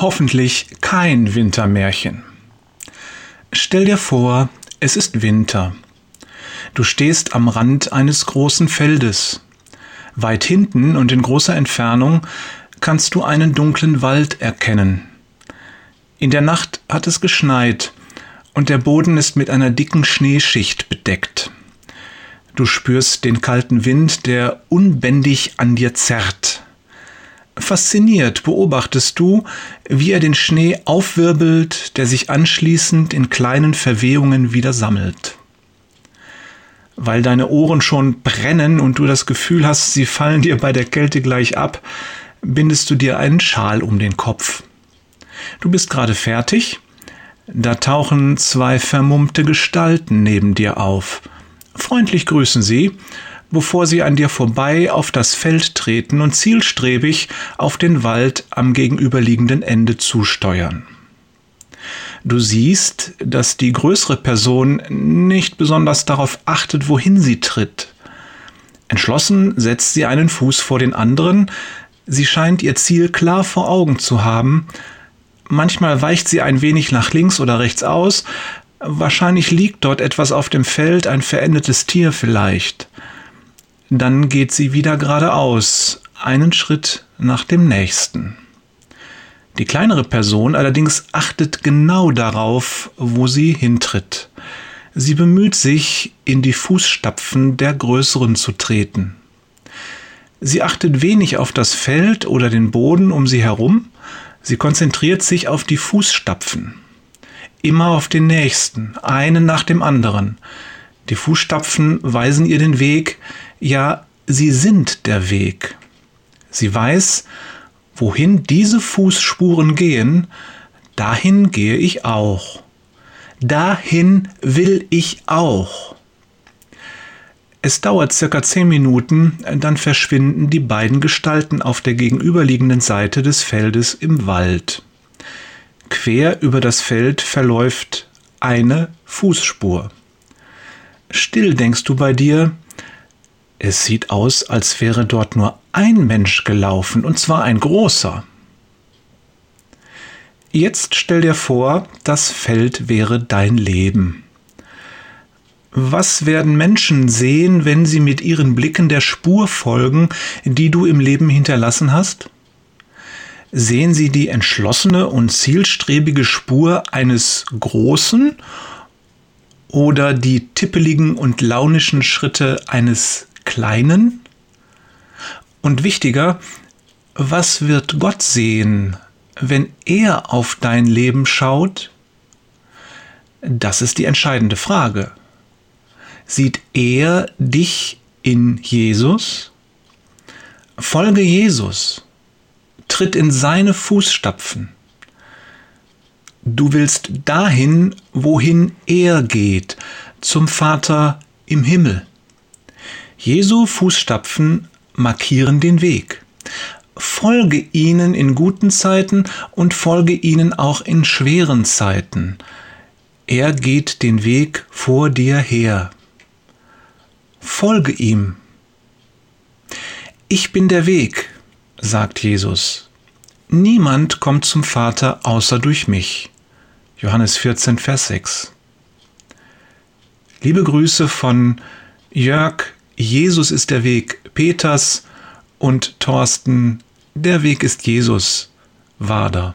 hoffentlich kein Wintermärchen. Stell dir vor, es ist Winter. Du stehst am Rand eines großen Feldes. Weit hinten und in großer Entfernung kannst du einen dunklen Wald erkennen. In der Nacht hat es geschneit und der Boden ist mit einer dicken Schneeschicht bedeckt. Du spürst den kalten Wind, der unbändig an dir zerrt. Fasziniert beobachtest du, wie er den Schnee aufwirbelt, der sich anschließend in kleinen Verwehungen wieder sammelt. Weil deine Ohren schon brennen und du das Gefühl hast, sie fallen dir bei der Kälte gleich ab, bindest du dir einen Schal um den Kopf. Du bist gerade fertig, da tauchen zwei vermummte Gestalten neben dir auf. Freundlich grüßen sie bevor sie an dir vorbei auf das Feld treten und zielstrebig auf den Wald am gegenüberliegenden Ende zusteuern. Du siehst, dass die größere Person nicht besonders darauf achtet, wohin sie tritt. Entschlossen setzt sie einen Fuß vor den anderen, sie scheint ihr Ziel klar vor Augen zu haben, manchmal weicht sie ein wenig nach links oder rechts aus, wahrscheinlich liegt dort etwas auf dem Feld, ein verendetes Tier vielleicht. Dann geht sie wieder geradeaus, einen Schritt nach dem nächsten. Die kleinere Person allerdings achtet genau darauf, wo sie hintritt. Sie bemüht sich, in die Fußstapfen der Größeren zu treten. Sie achtet wenig auf das Feld oder den Boden um sie herum, sie konzentriert sich auf die Fußstapfen. Immer auf den nächsten, einen nach dem anderen. Die Fußstapfen weisen ihr den Weg, ja, sie sind der Weg. Sie weiß, wohin diese Fußspuren gehen, dahin gehe ich auch. Dahin will ich auch. Es dauert circa zehn Minuten, dann verschwinden die beiden Gestalten auf der gegenüberliegenden Seite des Feldes im Wald. Quer über das Feld verläuft eine Fußspur. Still denkst du bei dir, es sieht aus, als wäre dort nur ein Mensch gelaufen, und zwar ein großer. Jetzt stell dir vor, das Feld wäre dein Leben. Was werden Menschen sehen, wenn sie mit ihren Blicken der Spur folgen, die du im Leben hinterlassen hast? Sehen sie die entschlossene und zielstrebige Spur eines Großen oder die tippeligen und launischen Schritte eines Kleinen? Und wichtiger, was wird Gott sehen, wenn er auf dein Leben schaut? Das ist die entscheidende Frage. Sieht er dich in Jesus? Folge Jesus. Tritt in seine Fußstapfen. Du willst dahin, wohin er geht, zum Vater im Himmel. Jesu Fußstapfen markieren den Weg. Folge ihnen in guten Zeiten und folge ihnen auch in schweren Zeiten. Er geht den Weg vor dir her. Folge ihm. Ich bin der Weg, sagt Jesus. Niemand kommt zum Vater außer durch mich. Johannes 14, Vers 6. Liebe Grüße von Jörg Jesus ist der Weg Peters und Thorsten, der Weg ist Jesus, Wader.